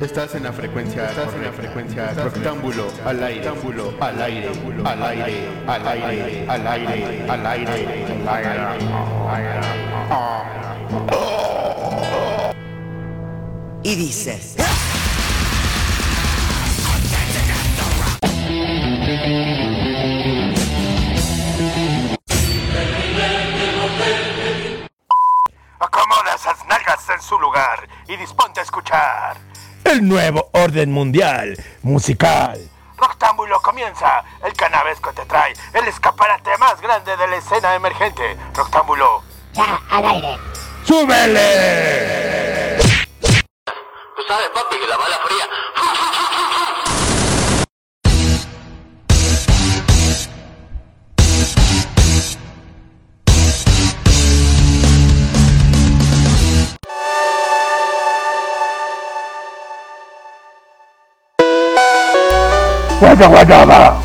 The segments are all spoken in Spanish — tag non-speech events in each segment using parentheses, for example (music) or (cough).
Estás en la frecuencia, estás en la frecuencia rectángulo al aire, rectángulo al aire, al aire, al aire, al aire, al aire, al aire. Y dices. Acomoda esas nalgas en su lugar y disponte a escuchar. El nuevo orden mundial musical. Roctámbulo comienza. El canavesco te trae el escaparate más grande de la escena emergente. Roctámbulo. Ya, al aire. ¡Súbele! Tú sabes, papi, que la bala fría. Guaya guayaba.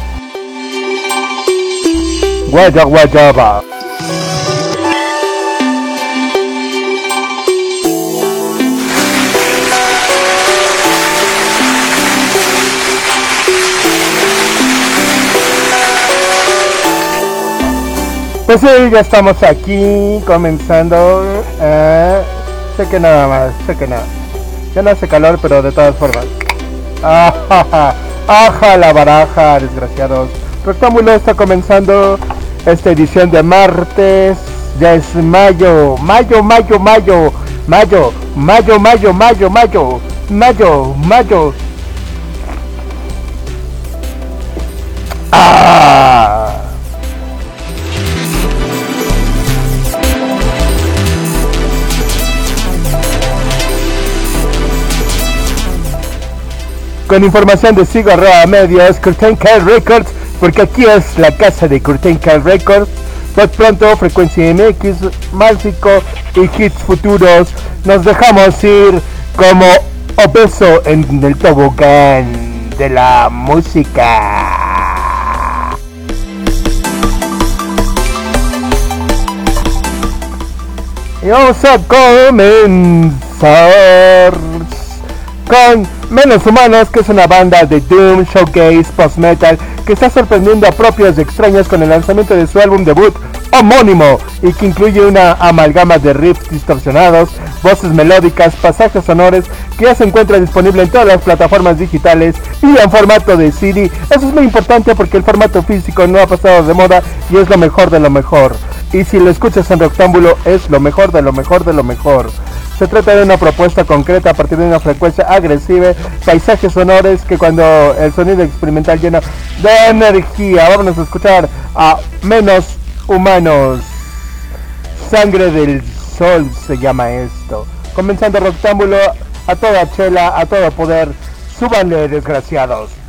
Guaya guayaba. Pues sí, ya estamos aquí comenzando. Eh, sé que nada más, sé que nada. Ya no hace calor, pero de todas formas. (laughs) Ajaja, aja la baraja, desgraciados. Rectángulo está comenzando esta edición de martes. Ya es mayo, mayo, mayo, mayo, mayo, mayo, mayo, mayo, mayo, mayo, mayo. Con información de Sigo Arroba Medios, Curtain Call Records, porque aquí es la casa de Curtain Call Records. Pues pronto, Frecuencia MX, Mágico y hits futuros. Nos dejamos ir como obeso en el tobogán de la música. Y vamos a comenzar con Menos Humanos, que es una banda de Doom, Showcase, Post-Metal, que está sorprendiendo a propios y extraños con el lanzamiento de su álbum debut homónimo y que incluye una amalgama de riffs distorsionados, voces melódicas, pasajes sonores que ya se encuentra disponible en todas las plataformas digitales y en formato de CD. Eso es muy importante porque el formato físico no ha pasado de moda y es lo mejor de lo mejor. Y si lo escuchas en rectángulo es lo mejor de lo mejor de lo mejor. Se trata de una propuesta concreta a partir de una frecuencia agresiva, paisajes sonores que cuando el sonido experimental llena de energía. Vamos a escuchar a Menos Humanos. Sangre del Sol se llama esto. Comenzando Rectángulo a toda chela, a todo poder. Súbanle, desgraciados.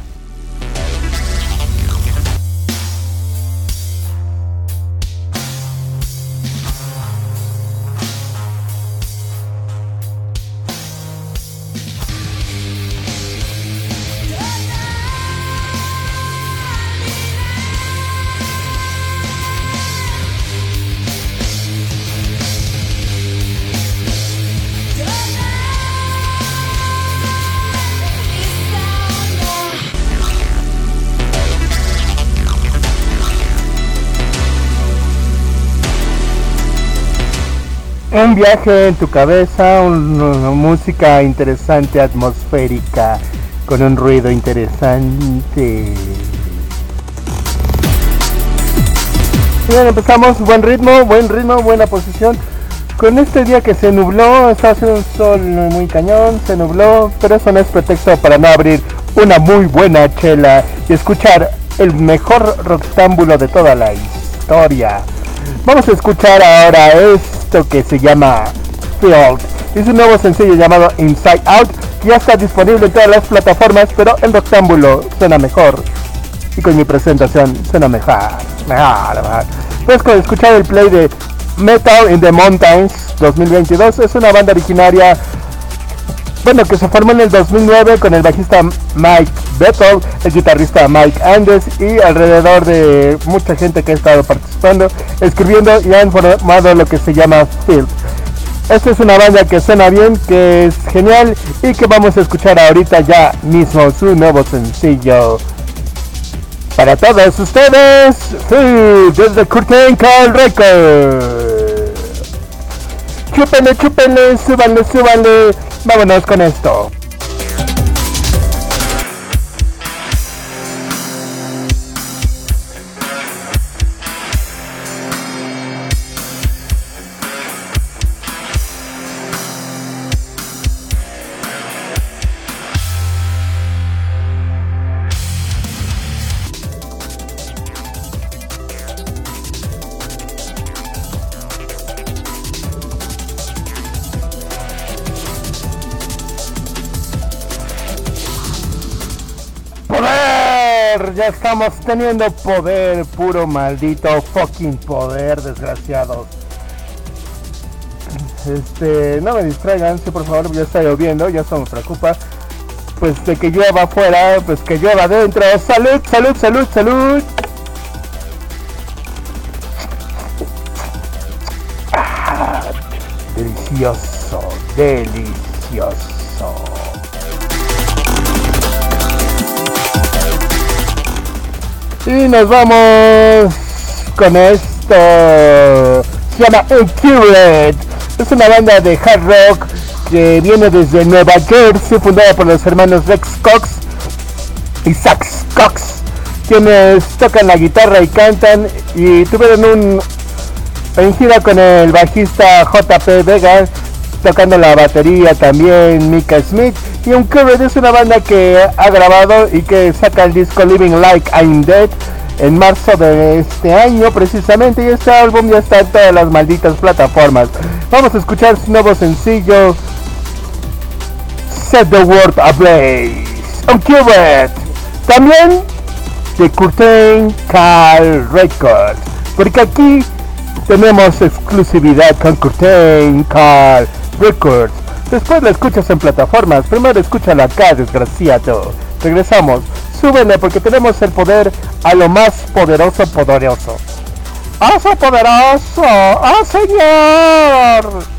Un viaje en tu cabeza, un- una música interesante, atmosférica, con un ruido interesante. Bien, empezamos, buen ritmo, buen ritmo, buena posición. Con este día que se nubló, está haciendo un sol muy cañón, se nubló, pero eso no es pretexto para no abrir una muy buena chela y escuchar el mejor rectángulo de toda la historia. Vamos a escuchar ahora esto que se llama Field. Es un nuevo sencillo llamado Inside Out ya está disponible en todas las plataformas, pero el rectángulo suena mejor. Y con mi presentación suena mejor. Mejor, mejor. Puedes con escuchar el play de Metal in the Mountains 2022. Es una banda originaria bueno, que se formó en el 2009 con el bajista Mike Bethel, el guitarrista Mike Andes y alrededor de mucha gente que ha estado participando, escribiendo y han formado lo que se llama Field. Esta es una banda que suena bien, que es genial y que vamos a escuchar ahorita ya mismo su nuevo sencillo. Para todos ustedes, sí, desde Curtain Call Record. Chúpenle, chúpenle, súbanle, súbanle. Vámonos con esto. Estamos teniendo poder, puro maldito fucking poder, desgraciados. Este, no me distraigan, si por favor, ya está lloviendo, ya eso me preocupa. Pues de que llueva afuera, pues que llueva adentro. Salud, salud, salud, salud. Ah, delicioso, delicioso. Y nos vamos con esto. Se llama Uncured. Es una banda de hard rock que viene desde Nueva Jersey, fundada por los hermanos Rex Cox y Sax Cox, quienes tocan la guitarra y cantan y tuvieron un en gira con el bajista JP Vega tocando la batería también Mika Smith. Y un cover es una banda que ha grabado y que saca el disco Living Like I'm Dead en marzo de este año precisamente. Y este álbum ya está en todas las malditas plataformas. Vamos a escuchar su nuevo sencillo Set the World Ablaze Uncovered también de Curtain Cal Records porque aquí tenemos exclusividad con Curtain Cal Records. Después la escuchas en plataformas. Primero escúchala acá, desgraciado. Regresamos. Súbele porque tenemos el poder a lo más poderoso poderoso. ¡Oso poderoso! ¡Ah, señor!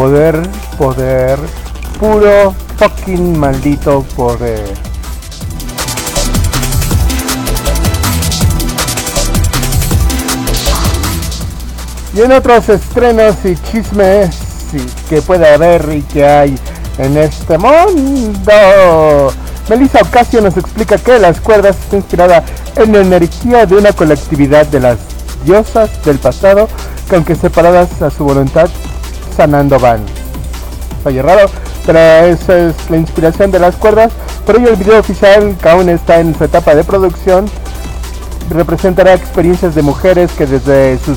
Poder, poder, puro fucking maldito poder. Y en otros estrenos y chismes que puede haber y que hay en este mundo. Melissa Ocasio nos explica que las cuerdas está inspirada en la energía de una colectividad de las diosas del pasado que aunque separadas a su voluntad sanando van. Oye, raro, pero esa es la inspiración de las cuerdas. Por ello el video oficial que aún está en su etapa de producción representará experiencias de mujeres que desde sus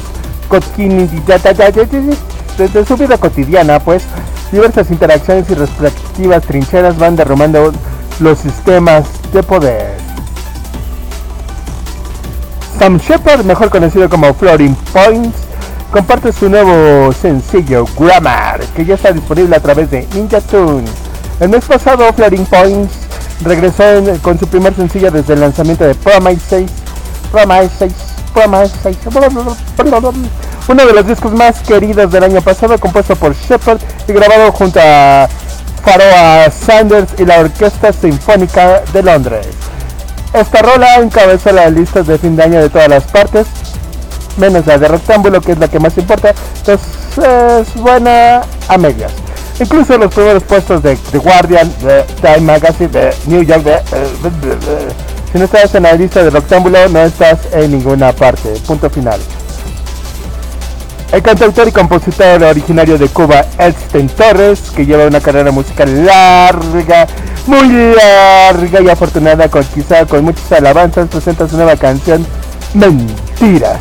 desde su vida cotidiana, pues, diversas interacciones y respectivas trincheras van derrumbando los sistemas de poder. Sam Shepard, mejor conocido como Floating Points, comparte su nuevo sencillo Grammar, que ya está disponible a través de Ninja Tune. El mes pasado, Floating Points regresó con su primer sencillo desde el lanzamiento de Promise 6, Promise 6, Promise 6, uno de los discos más queridos del año pasado, compuesto por Shepard y grabado junto a Faroa Sanders y la Orquesta Sinfónica de Londres. Esta rola encabeza las listas de fin de año de todas las partes, menos la de Rectángulo, que es la que más importa. Entonces es buena a medias. Incluso los primeros puestos de The Guardian, de Time Magazine, de New York, si no estás en la lista de Rectángulo, no estás en ninguna parte. Punto final. El cantautor y compositor originario de Cuba, Elsten Torres, que lleva una carrera musical larga, muy larga y afortunada, con, quizá con muchas alabanzas, presenta su nueva canción, Mentiras.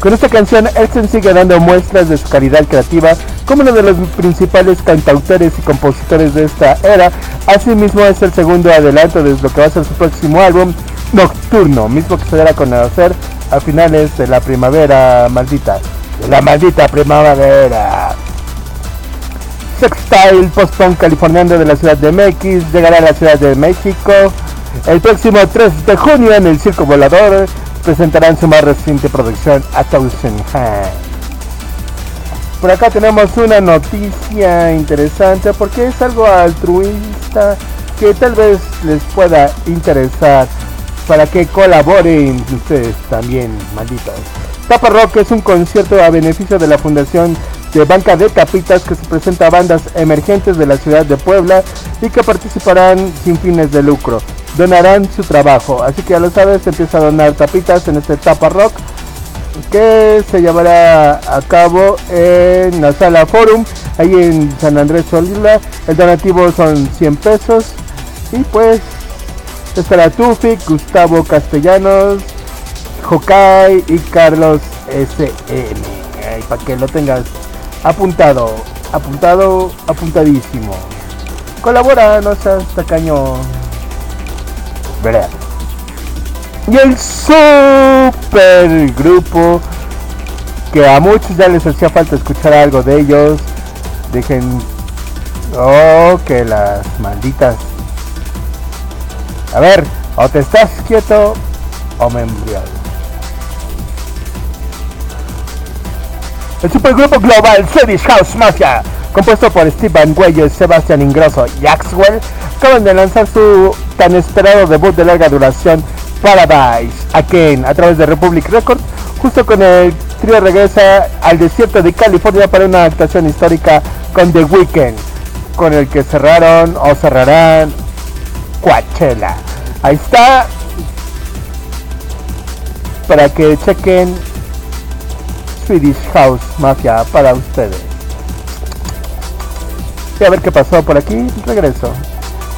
Con esta canción, Elsten sigue dando muestras de su calidad creativa como uno de los principales cantautores y compositores de esta era. Asimismo, es el segundo adelanto de lo que va a ser su próximo álbum, Nocturno, mismo que se dará a conocer a finales de la primavera maldita la maldita primavera. Sextile post-punk californiano de la ciudad de MX llegará a la ciudad de México. El próximo 3 de junio en el Circo Volador presentarán su más reciente producción A Thousand Por acá tenemos una noticia interesante porque es algo altruista que tal vez les pueda interesar para que colaboren ustedes también, malditos. Tapa Rock es un concierto a beneficio de la Fundación de Banca de Tapitas que se presenta a bandas emergentes de la ciudad de Puebla y que participarán sin fines de lucro. Donarán su trabajo, así que ya lo sabes, empieza a donar tapitas en este Tapa Rock que se llevará a cabo en la sala Forum, ahí en San Andrés Solila. El donativo son 100 pesos y pues estará Tufik, Gustavo Castellanos, Hokai y Carlos SM. para que lo tengas apuntado, apuntado, apuntadísimo. Colabora, no seas tacaño. Verá. Y el super grupo que a muchos ya les hacía falta escuchar algo de ellos. Dejen. Oh, que las malditas. A ver, o te estás quieto o me embriago. El supergrupo global Swedish House Mafia, compuesto por Steve Van Sebastian Ingrosso y Axwell, acaban de lanzar su tan esperado debut de larga duración Paradise Again a través de Republic Records, justo con el trío regresa al desierto de California para una actuación histórica con The Weeknd, con el que cerraron o cerrarán Coachella. Ahí está, para que chequen Swedish House Mafia para ustedes. Y a ver qué pasó por aquí. Regreso.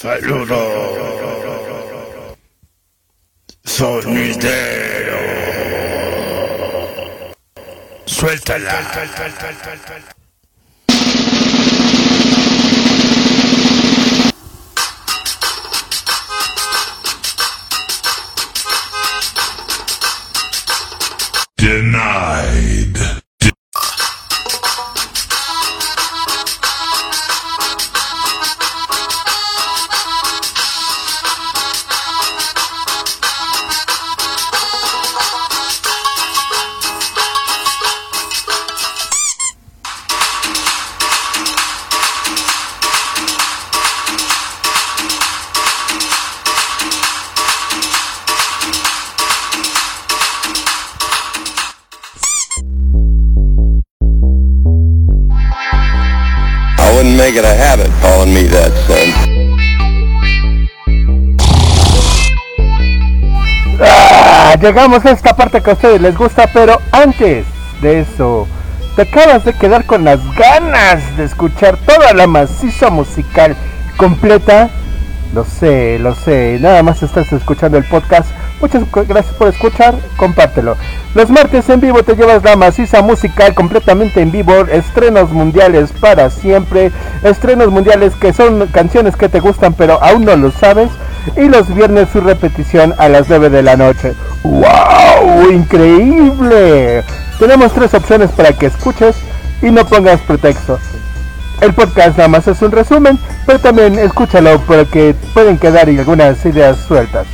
Saludos. Sonidero. Suéltala. Ah, llegamos a esta parte que a ustedes les gusta, pero antes de eso, te acabas de quedar con las ganas de escuchar toda la maciza musical completa. Lo sé, lo sé, nada más estás escuchando el podcast. Muchas gracias por escuchar, compártelo. Los martes en vivo te llevas la maciza musical completamente en vivo, estrenos mundiales para siempre, estrenos mundiales que son canciones que te gustan pero aún no lo sabes y los viernes su repetición a las 9 de la noche. ¡Wow! ¡Increíble! Tenemos tres opciones para que escuches y no pongas pretexto. El podcast nada más es un resumen, pero también escúchalo porque pueden quedar algunas ideas sueltas.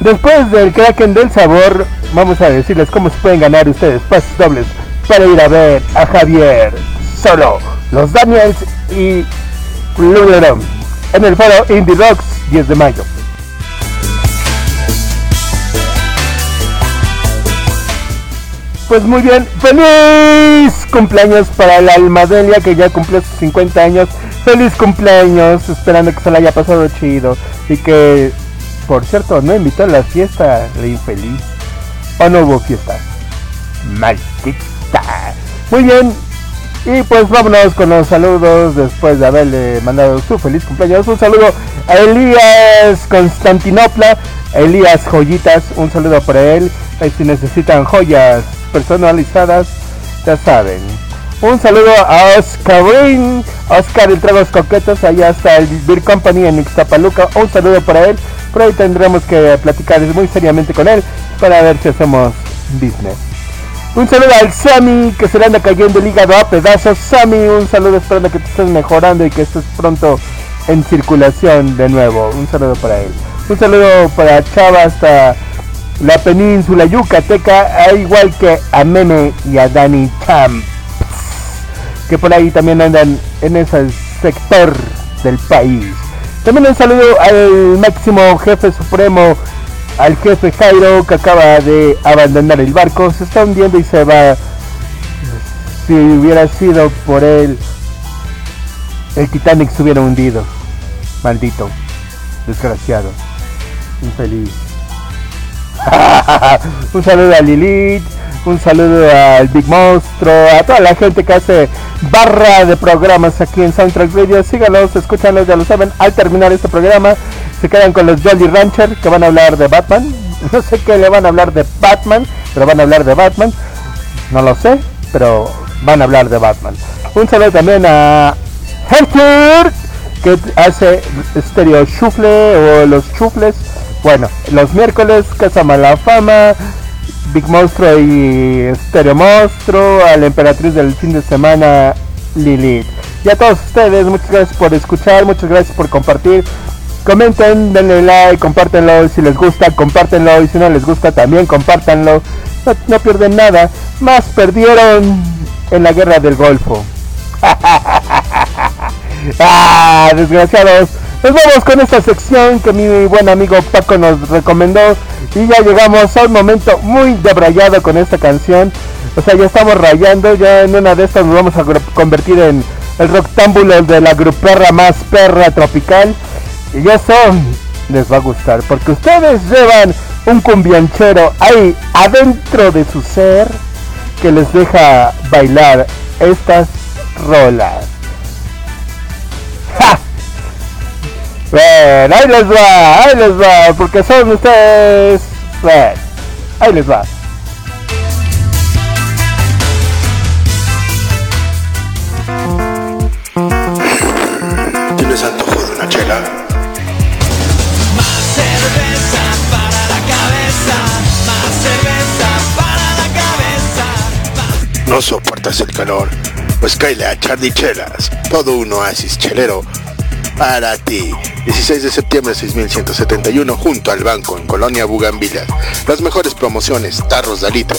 Después del Kraken del Sabor, vamos a decirles cómo se pueden ganar ustedes pases dobles para ir a ver a Javier solo, los Daniels y Luleron en el foro Indie Rocks 10 de mayo. Pues muy bien, feliz cumpleaños para la Almadelia que ya cumplió sus 50 años. Feliz cumpleaños, esperando que se la haya pasado chido y que, por cierto, no invitó a la fiesta, la infeliz. ¿O no hubo fiesta? Maldita. Muy bien, y pues vámonos con los saludos después de haberle mandado su feliz cumpleaños. Un saludo a Elías Constantinopla, Elías Joyitas, un saludo para él. Si necesitan joyas personalizadas, ya saben. Un saludo a Oscarín, Oscar el Tragos Coquetos, allá está el Beer Company en Ixtapaluca. Un saludo para él. Por ahí tendremos que platicar muy seriamente con él para ver si hacemos business. Un saludo al Sammy que se le anda cayendo el hígado a pedazos. Sammy, un saludo esperando que te estés mejorando y que estés pronto en circulación de nuevo. Un saludo para él. Un saludo para Chava hasta la península yucateca, igual que a Meme y a Danny Champs, que por ahí también andan en ese sector del país. También un saludo al máximo jefe supremo al jefe Jairo que acaba de abandonar el barco, se está hundiendo y se va. Si hubiera sido por él, el Titanic se hubiera hundido. Maldito, desgraciado, infeliz. (laughs) un saludo a Lilith, un saludo al Big Monstruo, a toda la gente que hace barra de programas aquí en Soundtrack Radio. Síganos, escúchanos, ya lo saben. Al terminar este programa, se quedan con los Jolly Rancher que van a hablar de Batman. (laughs) No sé qué le van a hablar de Batman, pero van a hablar de Batman. No lo sé, pero van a hablar de Batman. Un saludo también a Hector que hace Stereo Chufle o los Chufles. Bueno, los miércoles Casa Malafama, Big Monstruo y Stereo Monstruo, a la emperatriz del fin de semana Lilith. Y a todos ustedes, muchas gracias por escuchar, muchas gracias por compartir. Comenten, denle like, compártenlo si les gusta, compártenlo y si no les gusta también compártanlo. No, pierden nada, más perdieron en la guerra del Golfo. (laughs) ah, desgraciados. Nos vamos con esta sección que mi buen amigo Paco nos recomendó y ya llegamos a un momento muy debrayado con esta canción. O sea, ya estamos rayando, ya en una de estas nos vamos a convertir en el rectángulo de la gruperra más perra tropical. Y eso les va a gustar, porque ustedes llevan un cumbianchero ahí adentro de su ser que les deja bailar estas rolas. Bueno, ahí les va, ahí les va, porque son ustedes. Bueno, ahí les va. ¿Tienes antojo de una chela? Más cerveza para la cabeza, más cerveza para la cabeza. ¿No soportas el calor? Pues cáile a Charlie Chelas, todo un oasis chelero para ti. 16 de septiembre 6171 junto al banco en Colonia Bugambilias. Las mejores promociones, tarros de.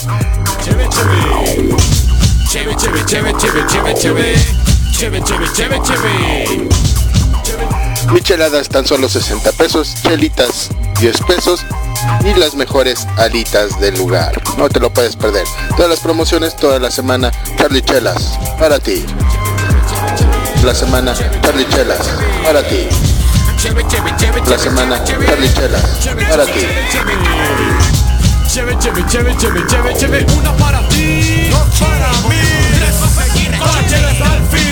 Cheve, cheve, cheve, cheve. Micheladas tan solo 60 pesos, chelitas 10 pesos y las mejores alitas del lugar. No te lo puedes perder. Todas las promociones toda la semana, Charlie Chelas, para ti. La semana Charlie Chelas, para ti. La semana Charlie Chelas, para ti. Chévere, chévere, chévere, chévere, chévere, chévere, una para ti. No para mí. Tres a seguir con las chelas al fin.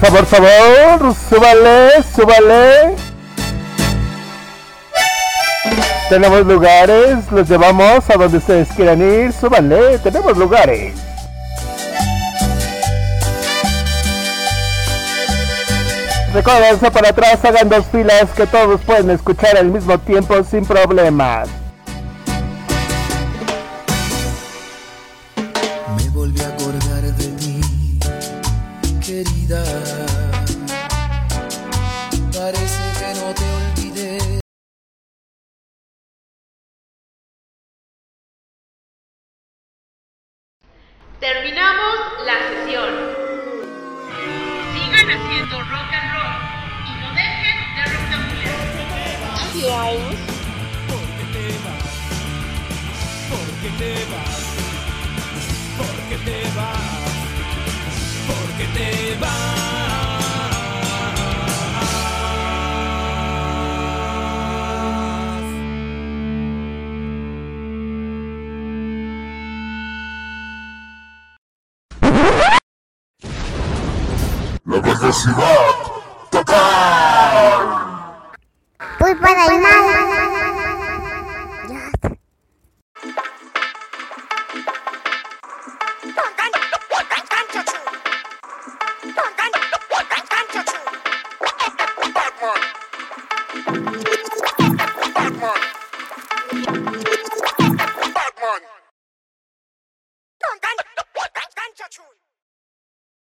Sabor, sabor. Súbale, súbale. Tenemos lugares, los llevamos a donde ustedes quieran ir. Súbale, tenemos lugares. Recuérdense para atrás, hagan dos filas que todos pueden escuchar al mismo tiempo sin problemas. Te vas, porque te vas, porque te vas. La velocidad